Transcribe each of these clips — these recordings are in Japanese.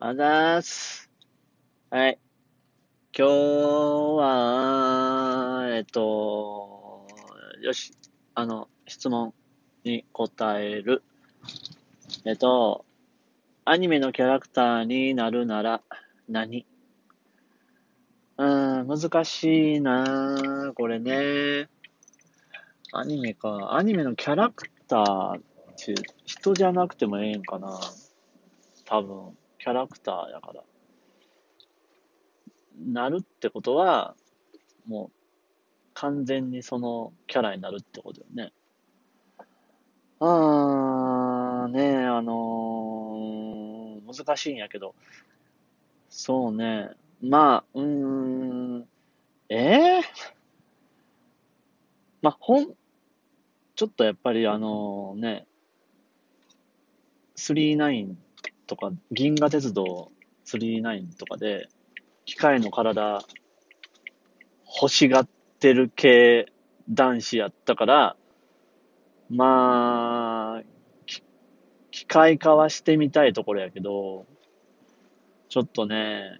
あざーす。はい。今日は、えっと、よし。あの、質問に答える。えっと、アニメのキャラクターになるなら何？うん、難しいなこれね。アニメか。アニメのキャラクターって人じゃなくてもええんかな。多分、ャラクターやから。なるってことは、もう、完全にそのキャラになるってことよね。あー、ねあのー、難しいんやけど、そうね。まあ、うーん、えー、まあ、ほん、ちょっとやっぱりあのね、39とか、銀河鉄道39とかで、機械の体欲しがってる系男子やったから、まあ、機械化はしてみたいところやけど、ちょっとね、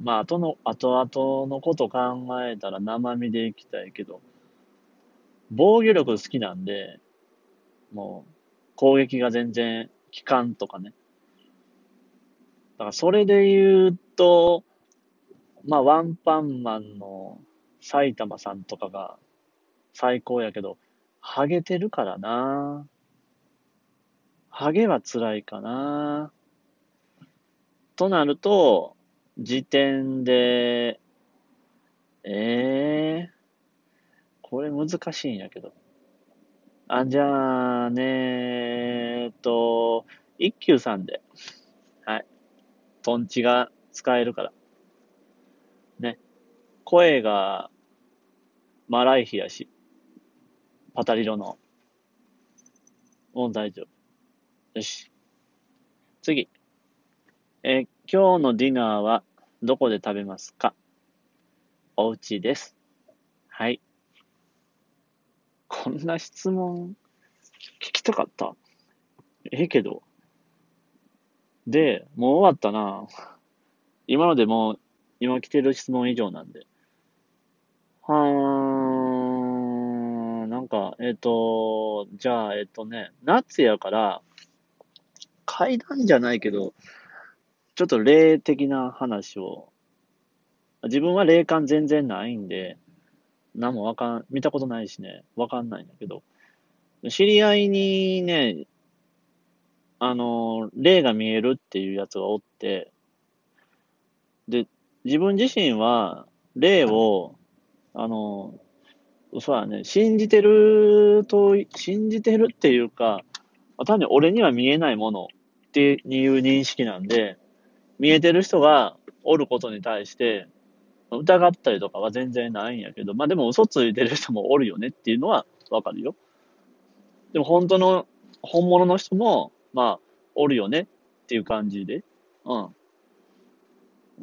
まあ、後の、後々のこと考えたら生身で行きたいけど、防御力好きなんで、もう、攻撃が全然効かんとかね。だからそれで言うと、まあ、ワンパンマンの埼玉さんとかが最高やけど、ハゲてるからな。ハゲは辛いかな。となると、時点で、ええこれ難しいんやけど。あ、じゃあね、えっと、一休さんで。はい。トンチが使えるから。ね。声が、マライヒやし。パタリロの。もう大丈夫。よし。次。え今日のディナーはどこで食べますか？お家です。はい。こんな質問聞きたかったええけど。で、もう終わったな。今のでもう、今来てる質問以上なんで。はーん、なんか、えっ、と、じゃあ、えっ、とね、夏やから、階段じゃないけど、ちょっと霊的な話を、自分は霊感全然ないんで、何もわかん、見たことないしね、わかんないんだけど、知り合いにね、あの、霊が見えるっていうやつがおって、で、自分自身は、霊を、あの、そうだね、信じてると、信じてるっていうか、単に俺には見えないものっていう認識なんで、見えてる人がおることに対して、疑ったりとかは全然ないんやけど、まあでも嘘ついてる人もおるよねっていうのはわかるよ。でも本当の、本物の人も、まあ、おるよねっていう感じで。う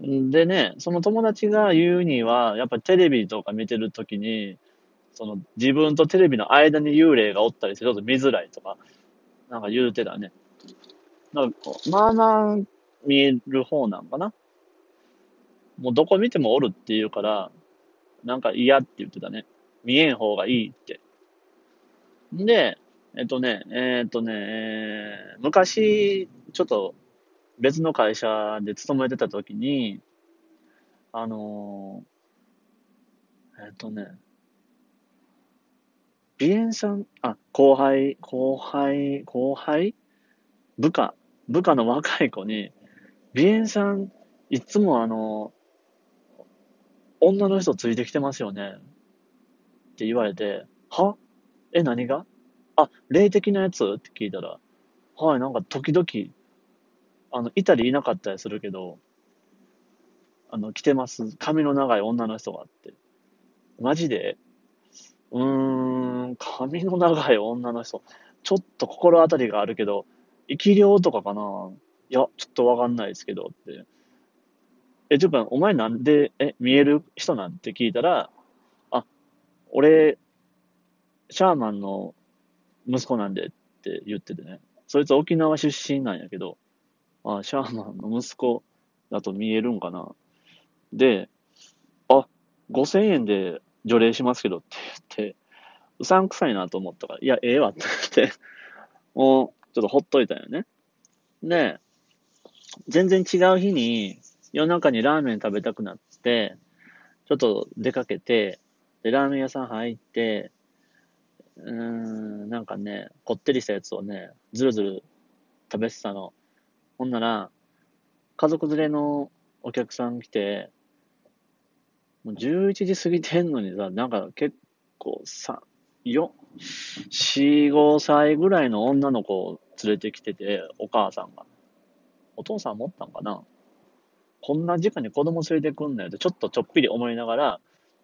ん。でね、その友達が言うには、やっぱテレビとか見てるときに、その自分とテレビの間に幽霊がおったりしてちょっと見づらいとか、なんか言うてたね。なんかこう、まあまあ見える方なんかな。もうどこ見てもおるって言うから、なんか嫌って言ってたね。見えん方がいいって。んで、えっとね、えっとね、えー昔、ちょっと別の会社で勤めてた時に、あのーえっとね、ビエンさん、あ、後輩、後輩、後輩？部下、部下の若い子に、ビエンさん、いつもあの、女の人ついてきてますよね。って言われて、は？え、何が？あ、霊的なやつ？って聞いたら、はい、なんか時々、あの、いたりいなかったりするけど、あの、来てます。髪の長い女の人がって。マジで？うーん、髪の長い女の人。ちょっと心当たりがあるけど、生き量とかかな？いや、ちょっとわかんないですけどって。え、ちょっと、お前なんで、え、見える人なんて聞いたら、あ、俺、シャーマンの息子なんでって言っててね。そいつ沖縄出身なんやけど、あ、シャーマンの息子だと見えるんかな。で、あ、5000円で除霊しますけどって言って、うさんくさいなと思ったから、いや、ええわって言って、もう、ちょっとほっといたよね。で、全然違う日に、夜中にラーメン食べたくなって、ちょっと出かけて、で、ラーメン屋さん入って、うーん、なんかね、こってりしたやつをね、ずるずる食べてたの。ほんなら、家族連れのお客さん来て、もう11時過ぎてんのにさ、なんか結構さ、よ、4、5歳ぐらいの女の子を連れてきてて、お母さんが。お父さん持ったんかな？こんな時間に子供連れてくんなよってちょっとちょっぴり思いながら、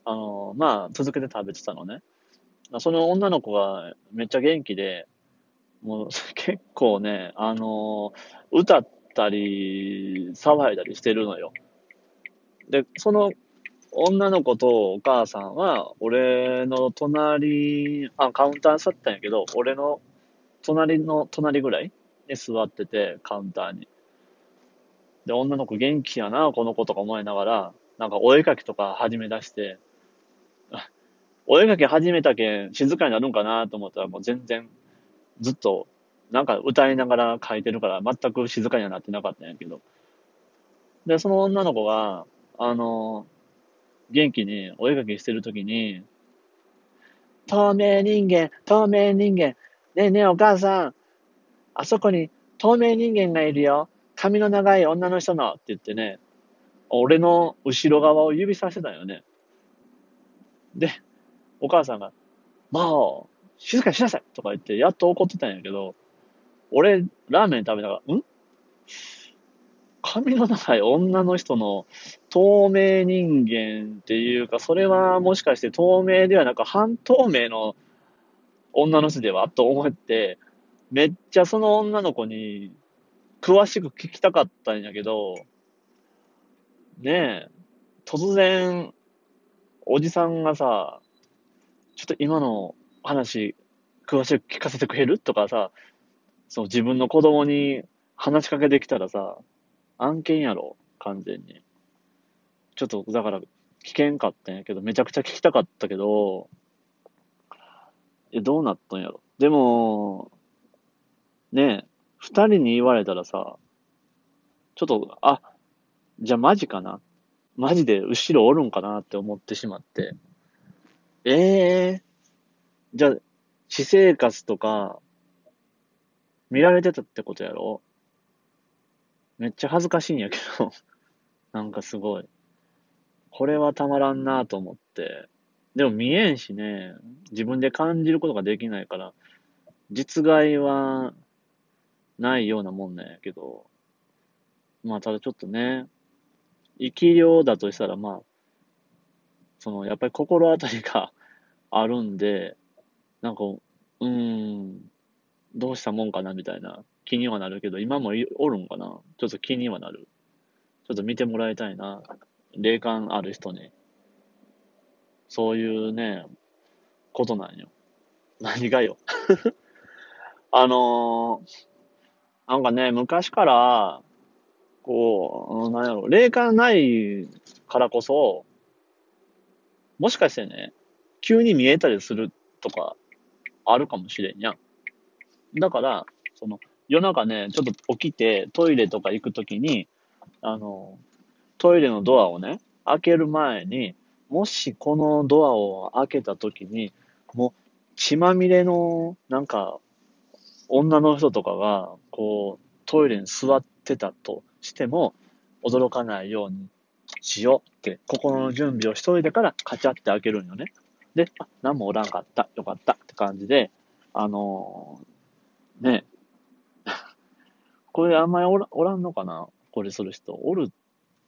あの、まあ、続けて食べてたのね。その女の子がめっちゃ元気で、もう 結構ね、あの、歌ったり、騒いだりしてるのよ。で、その女の子とお母さんは、俺の隣、あ、カウンター座ったんやけど、俺の隣の隣ぐらいに座ってて、カウンターに。で、女の子元気やな、この子とか思いながら、なんかお絵かきとか始め出して、お絵かき始めたけん静かになるんかなと思ったらもう全然ずっとなんか歌いながら書いてるから全く静かにはなってなかったんやけど。で、その女の子が、あの、元気にお絵かきしてるときに、透明人間、透明人間、ねえねえお母さん、あそこに透明人間がいるよ。髪の長い女の人のって言ってね、俺の後ろ側を指さしてたよね。で、お母さんが、まあ、静かにしなさいとか言って、やっと怒ってたんやけど、俺、ラーメン食べながら、ん髪の長い女の人の透明人間っていうか、それはもしかして透明ではなく半透明の女の人では？と思って、めっちゃその女の子に詳しく聞きたかったんやけど、ねえ、突然、おじさんがさ、ちょっと今の話、詳しく聞かせてくれる？とかさ、そう自分の子供に話しかけてきたらさ、案件やろ、完全に。ちょっと、だから、危険かったんやけど、めちゃくちゃ聞きたかったけど、え、どうなったんやろ？でも、ねえ、二人に言われたらさ、ちょっと、あ、じゃあマジかな？マジで後ろおるんかなって思ってしまって。ええー、じゃあ、私生活とか、見られてたってことやろ？めっちゃ恥ずかしいんやけど なんかすごい。これはたまらんなと思って。でも見えんしね、自分で感じることができないから、実害はないようなもんなんやけど、まあただちょっとね、生き量だとしたらまあ、そのやっぱり心当たりが あるんで、なんか、うーん、どうしたもんかなみたいな気にはなるけど、今もおるんかな？ちょっと気にはなる。ちょっと見てもらいたいな。霊感ある人に。そういうね、ことなんよ。何がよ。あのー、なんかね、昔から、こう、なんやろ、霊感ないからこそ、もしかしてね、急に見えたりするとか、あるかもしれんやん。だから、その、夜中ね、ちょっと起きてトイレとか行くときに、あの、トイレのドアをね、開ける前に、もしこのドアを開けたときに、もう血まみれの、なんか、女の人とかが、こう、トイレに座ってたとしても、驚かないようにしようって、心の準備をしといてからカチャって開けるんよね。で、あ、何もおらんかった、よかったって感じで、あのー、ね、これあんまりおらおらんのかな？これする人。おる、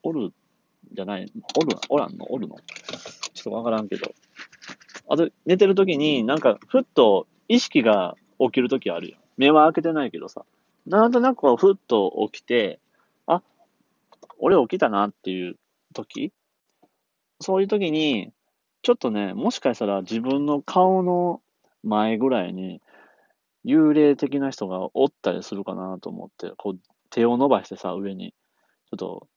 おる、じゃない、おる、おらんの？おるの？ちょっとわからんけど。あと、寝てる時になんか、ふっと意識が起きる時あるよ。目は開けてないけどさ。なんとなくこうふっと起きて、あ、俺起きたなっていう時そういう時に、ちょっとね、もしかしたら自分の顔の前ぐらいに幽霊的な人がおったりするかなと思って、こう、手を伸ばしてさ、上に、ちょっと、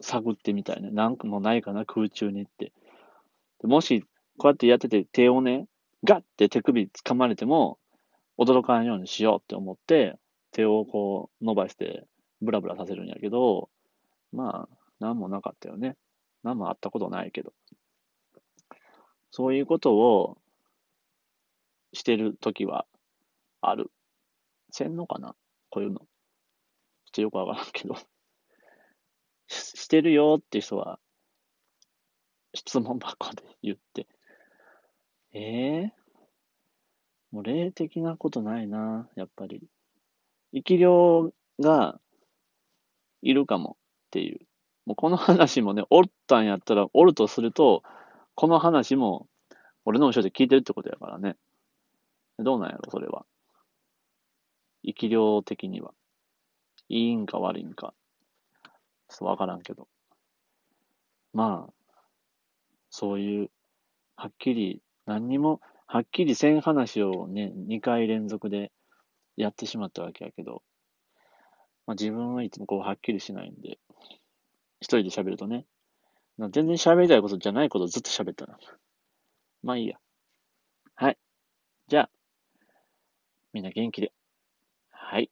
探ってみたいね。なんもないかな、空中にって。もし、こうやってやってて手をね、ガッて手首掴まれても、驚かんようにしようって思って、手をこう伸ばしてブラブラさせるんやけど、まあ、なんもなかったよね。なんもあったことないけど。そういうことをしてるときはある。せんのかな？こういうの。ちょっとよくわからんけど。してるよって人は、質問箱で言って。ええー、もう霊的なことないな、やっぱり。生き量がいるかもっていう。もうこの話もね、おったんやったら、おるとすると、この話も俺の後ろで聞いてるってことやからね。どうなんやろ、それは。生き量的には。いいんか悪いんか。ちょっとわからんけど。まあ、そういう、はっきり、何にも、はっきりせん話をね、2回連続でやってしまったわけやけど、まあ自分はいつもこうはっきりしないんで、一人で喋るとね、全然喋りたいことじゃないことずっと喋ったな。まあいいや。はい。じゃあ、みんな元気で。はい。